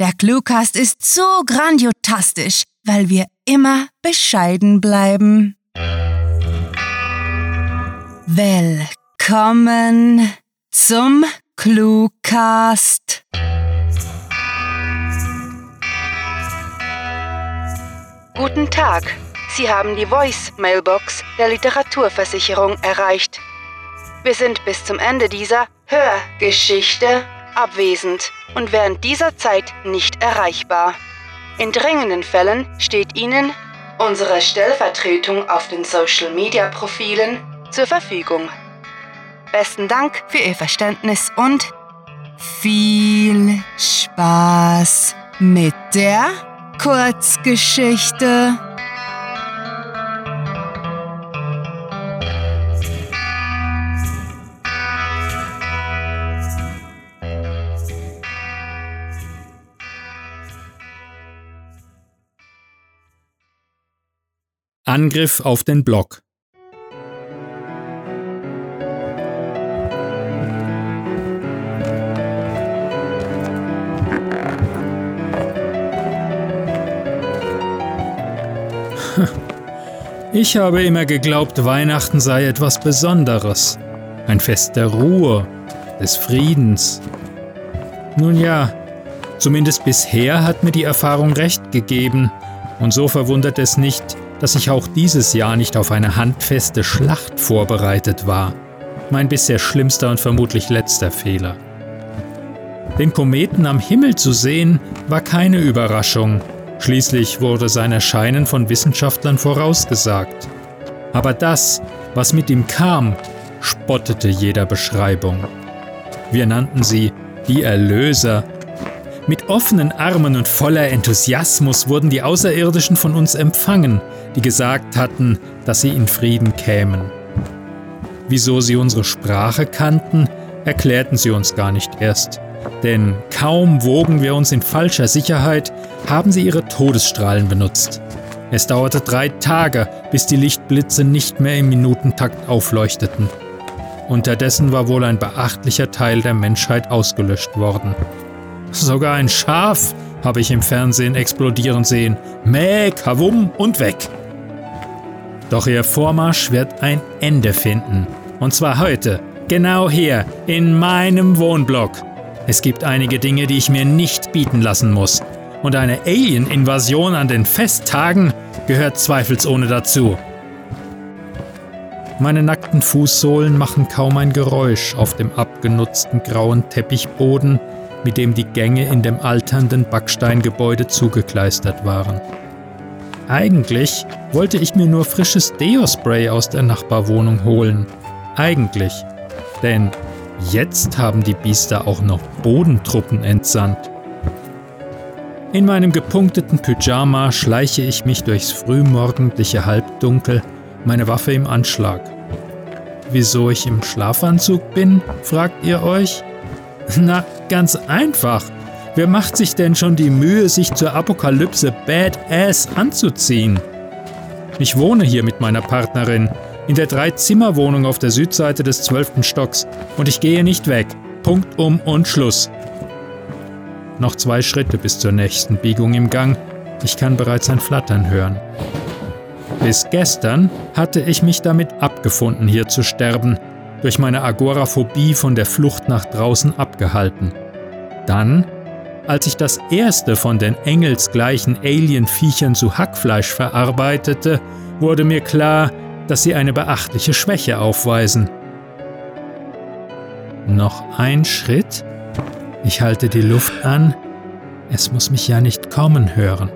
Der Cluecast ist so grandiotastisch, weil wir immer bescheiden bleiben. Willkommen zum Cluecast. Guten Tag. Sie haben die Voice-Mailbox der Literaturversicherung erreicht. Wir sind bis zum Ende dieser Hörgeschichte abwesend und während dieser Zeit nicht erreichbar. In dringenden Fällen steht Ihnen unsere Stellvertretung auf den Social-Media-Profilen zur Verfügung. Besten Dank für Ihr Verständnis und viel Spaß mit der Kurzgeschichte. Angriff auf den Block. Ich habe immer geglaubt, Weihnachten sei etwas Besonderes. Ein Fest der Ruhe, des Friedens. Nun ja, zumindest bisher hat mir die Erfahrung recht gegeben, und so verwundert es nicht, dass ich auch dieses Jahr nicht auf eine handfeste Schlacht vorbereitet war. Mein bisher schlimmster und vermutlich letzter Fehler. Den Kometen am Himmel zu sehen, war keine Überraschung. Schließlich wurde sein Erscheinen von Wissenschaftlern vorausgesagt. Aber das, was mit ihm kam, spottete jeder Beschreibung. Wir nannten sie die Erlöser mit offenen Armen und voller Enthusiasmus wurden die Außerirdischen von uns empfangen, die gesagt hatten, dass sie in Frieden kämen. Wieso sie unsere Sprache kannten, erklärten sie uns gar nicht erst. Denn kaum wogen wir uns in falscher Sicherheit, haben sie ihre Todesstrahlen benutzt. Es dauerte drei Tage, bis die Lichtblitze nicht mehr im Minutentakt aufleuchteten. Unterdessen war wohl ein beachtlicher Teil der Menschheit ausgelöscht worden. Sogar ein Schaf habe ich im Fernsehen explodieren sehen. Mäh, kawum und weg. Doch ihr Vormarsch wird ein Ende finden. Und zwar heute, genau hier, in meinem Wohnblock. Es gibt einige Dinge, die ich mir nicht bieten lassen muss. Und eine Alien-Invasion an den Festtagen gehört zweifelsohne dazu. Meine nackten Fußsohlen machen kaum ein Geräusch auf dem abgenutzten grauen Teppichboden, mit dem die Gänge in dem alternden Backsteingebäude zugekleistert waren. Eigentlich wollte ich mir nur frisches Deo-Spray aus der Nachbarwohnung holen. Eigentlich. Denn jetzt haben die Biester auch noch Bodentruppen entsandt. In meinem gepunkteten Pyjama schleiche ich mich durchs frühmorgendliche Halbdunkel, meine Waffe im Anschlag. Wieso ich im Schlafanzug bin, fragt ihr euch? Na, ganz einfach. Wer macht sich denn schon die Mühe, sich zur Apokalypse Badass anzuziehen? Ich wohne hier mit meiner Partnerin in der Drei-Zimmer-Wohnung auf der Südseite des zwölften Stocks und ich gehe nicht weg. Punkt um und Schluss. Noch zwei Schritte bis zur nächsten Biegung im Gang. Ich kann bereits ein Flattern hören. Bis gestern hatte ich mich damit abgefunden, hier zu sterben durch meine Agoraphobie von der Flucht nach draußen abgehalten. Dann, als ich das erste von den engelsgleichen Alien-Viechern zu Hackfleisch verarbeitete, wurde mir klar, dass sie eine beachtliche Schwäche aufweisen. Noch ein Schritt? Ich halte die Luft an. Es muss mich ja nicht kommen hören.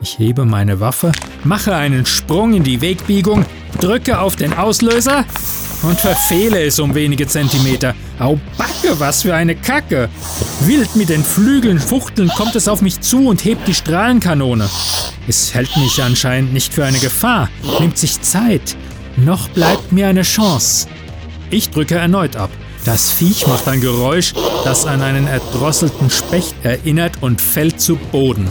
Ich hebe meine Waffe, mache einen Sprung in die Wegbiegung, drücke auf den Auslöser und verfehle es um wenige Zentimeter. Au Backe, was für eine Kacke! Wild mit den Flügeln fuchteln kommt es auf mich zu und hebt die Strahlenkanone. Es hält mich anscheinend nicht für eine Gefahr, nimmt sich Zeit. Noch bleibt mir eine Chance. Ich drücke erneut ab. Das Viech macht ein Geräusch, das an einen erdrosselten Specht erinnert und fällt zu Boden.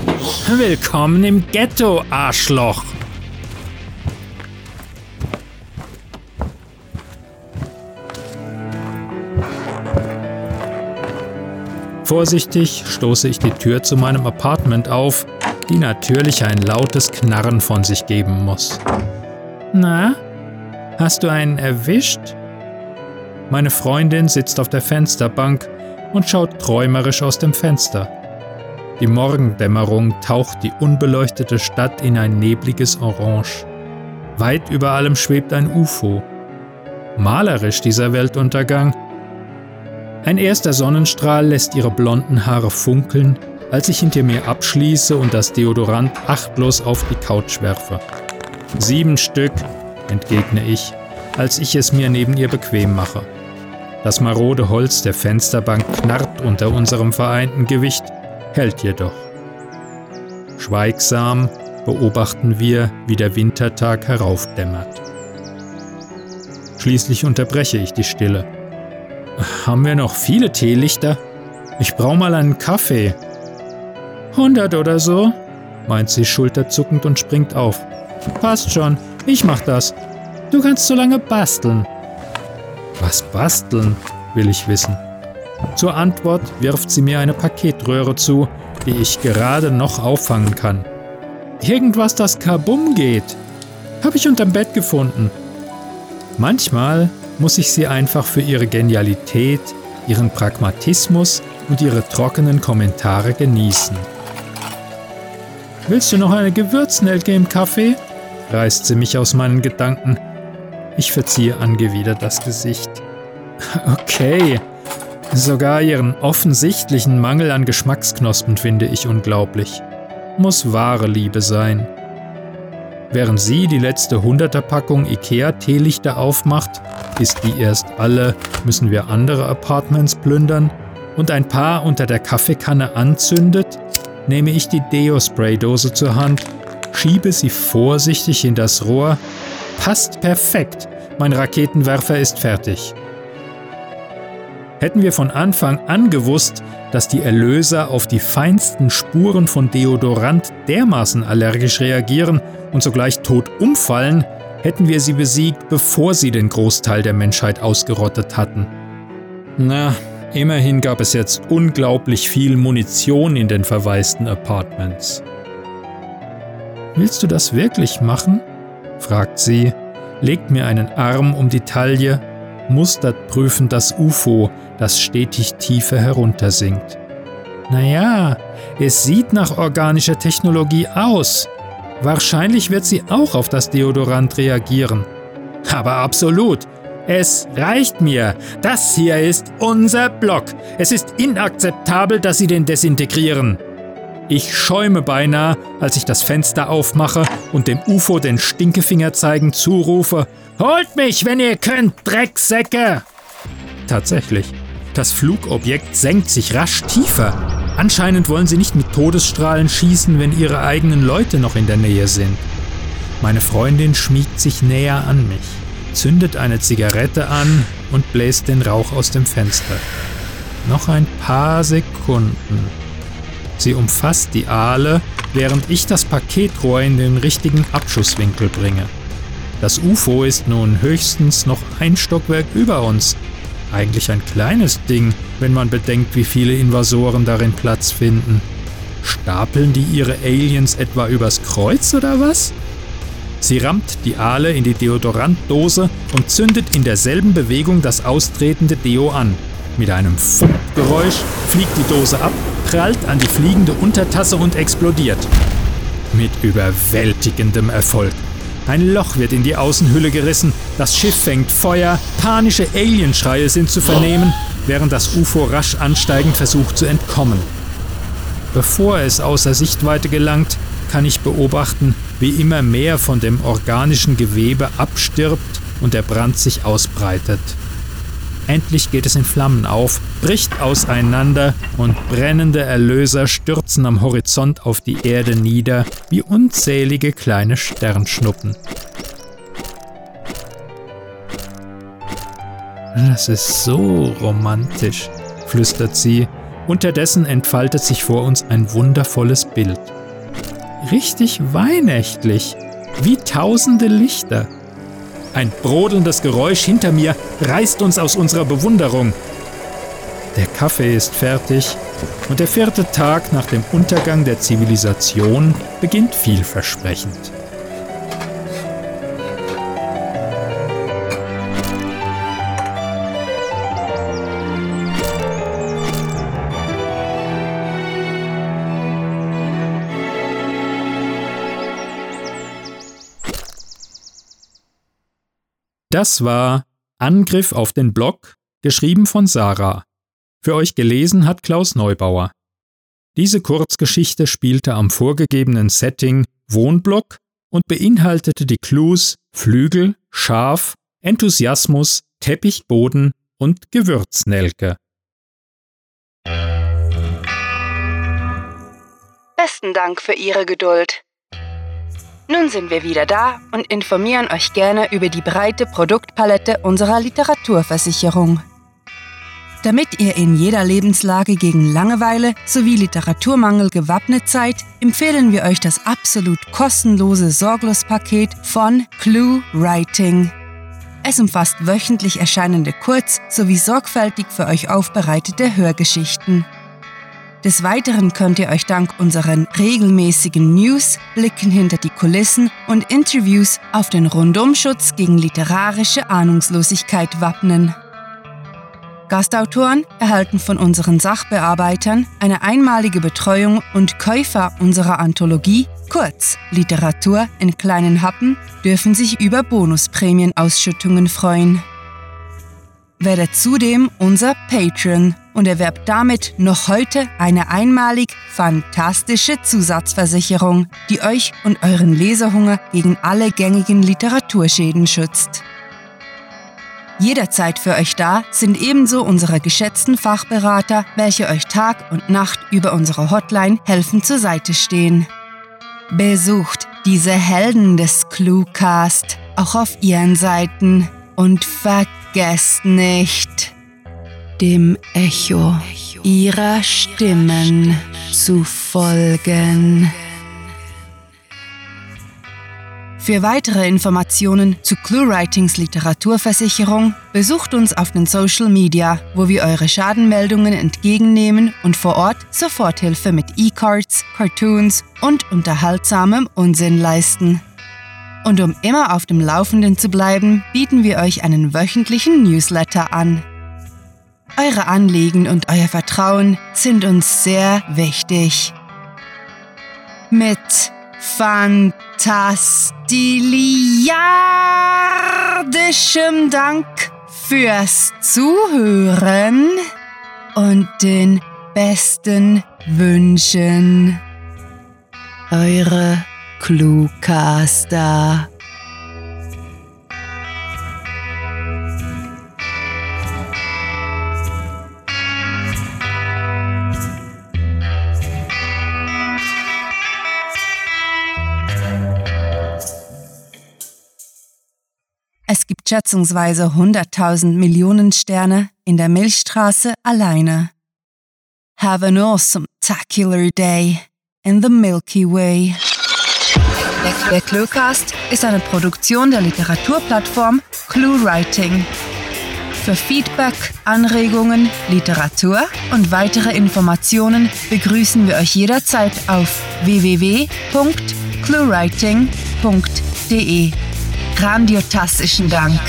Willkommen im Ghetto, Arschloch! Vorsichtig stoße ich die Tür zu meinem Apartment auf, die natürlich ein lautes Knarren von sich geben muss. Na, hast du einen erwischt? Meine Freundin sitzt auf der Fensterbank und schaut träumerisch aus dem Fenster. Die Morgendämmerung taucht die unbeleuchtete Stadt in ein nebliges Orange. Weit über allem schwebt ein UFO. Malerisch dieser Weltuntergang, ein erster Sonnenstrahl lässt ihre blonden Haare funkeln, als ich hinter mir abschließe und das Deodorant achtlos auf die Couch werfe. Sieben Stück, entgegne ich, als ich es mir neben ihr bequem mache. Das marode Holz der Fensterbank knarrt unter unserem vereinten Gewicht, hält jedoch. Schweigsam beobachten wir, wie der Wintertag heraufdämmert. Schließlich unterbreche ich die Stille. Haben wir noch viele Teelichter? Ich brauche mal einen Kaffee. Hundert oder so? meint sie schulterzuckend und springt auf. Passt schon, ich mach das. Du kannst so lange basteln. Was basteln? will ich wissen. Zur Antwort wirft sie mir eine Paketröhre zu, die ich gerade noch auffangen kann. Irgendwas, das kabum geht. Hab ich unterm Bett gefunden. Manchmal muss ich sie einfach für ihre Genialität, ihren Pragmatismus und ihre trockenen Kommentare genießen. Willst du noch eine Gewürznelke im Kaffee? reißt sie mich aus meinen Gedanken. Ich verziehe angewidert das Gesicht. Okay. Sogar ihren offensichtlichen Mangel an Geschmacksknospen finde ich unglaublich. Muss wahre Liebe sein. Während sie die letzte Hunderterpackung IKEA-Teelichter aufmacht, ist die erst alle, müssen wir andere Apartments plündern und ein paar unter der Kaffeekanne anzündet, nehme ich die Deo-Spray-Dose zur Hand, schiebe sie vorsichtig in das Rohr. Passt perfekt. Mein Raketenwerfer ist fertig. Hätten wir von Anfang an gewusst, dass die Erlöser auf die feinsten Spuren von Deodorant dermaßen allergisch reagieren und sogleich tot umfallen, hätten wir sie besiegt, bevor sie den Großteil der Menschheit ausgerottet hatten. Na, immerhin gab es jetzt unglaublich viel Munition in den verwaisten Apartments. Willst du das wirklich machen? Fragt sie, legt mir einen Arm um die Taille, mustert prüfend das UFO, das stetig tiefer heruntersinkt. Naja, es sieht nach organischer Technologie aus, Wahrscheinlich wird sie auch auf das Deodorant reagieren. Aber absolut. Es reicht mir. Das hier ist unser Block. Es ist inakzeptabel, dass sie den desintegrieren. Ich schäume beinahe, als ich das Fenster aufmache und dem UFO den Stinkefinger zeigen zurufe: Holt mich, wenn ihr könnt, Drecksäcke! Tatsächlich. Das Flugobjekt senkt sich rasch tiefer. Anscheinend wollen sie nicht mit Todesstrahlen schießen, wenn ihre eigenen Leute noch in der Nähe sind. Meine Freundin schmiegt sich näher an mich, zündet eine Zigarette an und bläst den Rauch aus dem Fenster. Noch ein paar Sekunden. Sie umfasst die Aale, während ich das Paketrohr in den richtigen Abschusswinkel bringe. Das UFO ist nun höchstens noch ein Stockwerk über uns, eigentlich ein kleines Ding, wenn man bedenkt, wie viele Invasoren darin Platz finden. Stapeln die ihre Aliens etwa übers Kreuz oder was? Sie rammt die Aale in die Deodorantdose und zündet in derselben Bewegung das austretende Deo an. Mit einem Funkgeräusch fliegt die Dose ab, prallt an die fliegende Untertasse und explodiert. Mit überwältigendem Erfolg. Ein Loch wird in die Außenhülle gerissen, das Schiff fängt Feuer, panische Alienschreie sind zu vernehmen, während das UFO rasch ansteigend versucht zu entkommen. Bevor es außer Sichtweite gelangt, kann ich beobachten, wie immer mehr von dem organischen Gewebe abstirbt und der Brand sich ausbreitet. Endlich geht es in Flammen auf, bricht auseinander und brennende Erlöser stürzen am Horizont auf die Erde nieder wie unzählige kleine Sternschnuppen. Das ist so romantisch, flüstert sie. Unterdessen entfaltet sich vor uns ein wundervolles Bild. Richtig weihnächtlich, wie tausende Lichter. Ein brodelndes Geräusch hinter mir reißt uns aus unserer Bewunderung. Der Kaffee ist fertig und der vierte Tag nach dem Untergang der Zivilisation beginnt vielversprechend. Das war Angriff auf den Block, geschrieben von Sarah. Für euch gelesen hat Klaus Neubauer. Diese Kurzgeschichte spielte am vorgegebenen Setting Wohnblock und beinhaltete die Clues Flügel, Schaf, Enthusiasmus, Teppichboden und Gewürznelke. Besten Dank für Ihre Geduld. Nun sind wir wieder da und informieren euch gerne über die breite Produktpalette unserer Literaturversicherung. Damit ihr in jeder Lebenslage gegen Langeweile sowie Literaturmangel gewappnet seid, empfehlen wir euch das absolut kostenlose Sorglos-Paket von Clue Writing. Es umfasst wöchentlich erscheinende Kurz- sowie sorgfältig für euch aufbereitete Hörgeschichten. Des Weiteren könnt ihr euch dank unseren regelmäßigen News, Blicken hinter die Kulissen und Interviews auf den Rundumschutz gegen literarische Ahnungslosigkeit wappnen. Gastautoren erhalten von unseren Sachbearbeitern eine einmalige Betreuung und Käufer unserer Anthologie, kurz Literatur in kleinen Happen, dürfen sich über Bonusprämienausschüttungen freuen. Werdet zudem unser Patron und erwerbt damit noch heute eine einmalig fantastische Zusatzversicherung, die euch und euren Leserhunger gegen alle gängigen Literaturschäden schützt. Jederzeit für euch da sind ebenso unsere geschätzten Fachberater, welche euch Tag und Nacht über unsere Hotline helfen zur Seite stehen. Besucht diese Helden des Cluecast auch auf ihren Seiten und vergesst nicht, dem Echo ihrer Stimmen zu folgen. Für weitere Informationen zu ClueWritings Literaturversicherung besucht uns auf den Social Media, wo wir eure Schadenmeldungen entgegennehmen und vor Ort Soforthilfe mit E-Cards, Cartoons und unterhaltsamem Unsinn leisten. Und um immer auf dem Laufenden zu bleiben, bieten wir euch einen wöchentlichen Newsletter an. Eure Anliegen und euer Vertrauen sind uns sehr wichtig. Mit fantastiliardischem Dank fürs Zuhören und den besten Wünschen. Eure Cluecaster. Schätzungsweise 100.000 Millionen Sterne in der Milchstraße alleine. Have an awesome, tacular day in the Milky Way. Der Cluecast ist eine Produktion der Literaturplattform ClueWriting. Für Feedback, Anregungen, Literatur und weitere Informationen begrüßen wir euch jederzeit auf www.cluewriting.de. Grandiotastischen Dank.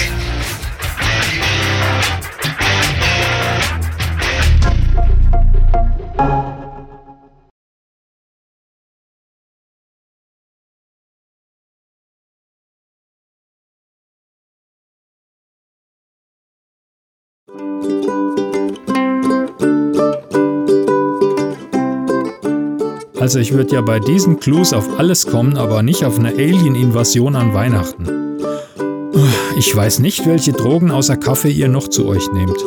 Also ich würde ja bei diesen Clues auf alles kommen, aber nicht auf eine Alien-Invasion an Weihnachten. Ich weiß nicht, welche Drogen außer Kaffee ihr noch zu euch nehmt.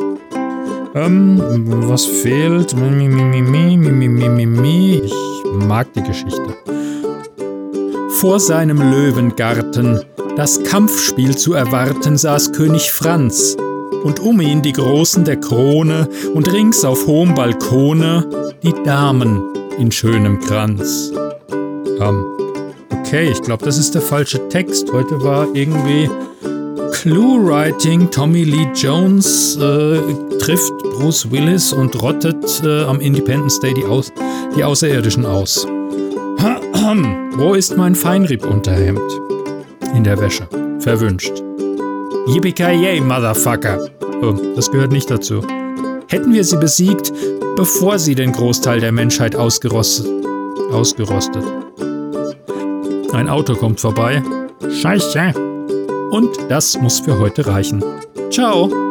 Ähm, was fehlt? Ich mag die Geschichte. Vor seinem Löwengarten, das Kampfspiel zu erwarten, saß König Franz, und um ihn die Großen der Krone und rings auf hohem Balkone die Damen in schönem Kranz. Ähm, okay, ich glaube, das ist der falsche Text. Heute war irgendwie Clue Writing, Tommy Lee Jones, äh, trifft Bruce Willis und rottet äh, am Independence Day die, aus die Außerirdischen aus. Wo ist mein Feinripp-Unterhemd? In der Wäsche. Verwünscht. Yippie Motherfucker. Oh, das gehört nicht dazu. Hätten wir sie besiegt, bevor sie den Großteil der Menschheit ausgerostet. Ausgerostet. Ein Auto kommt vorbei. Scheiße. Und das muss für heute reichen. Ciao.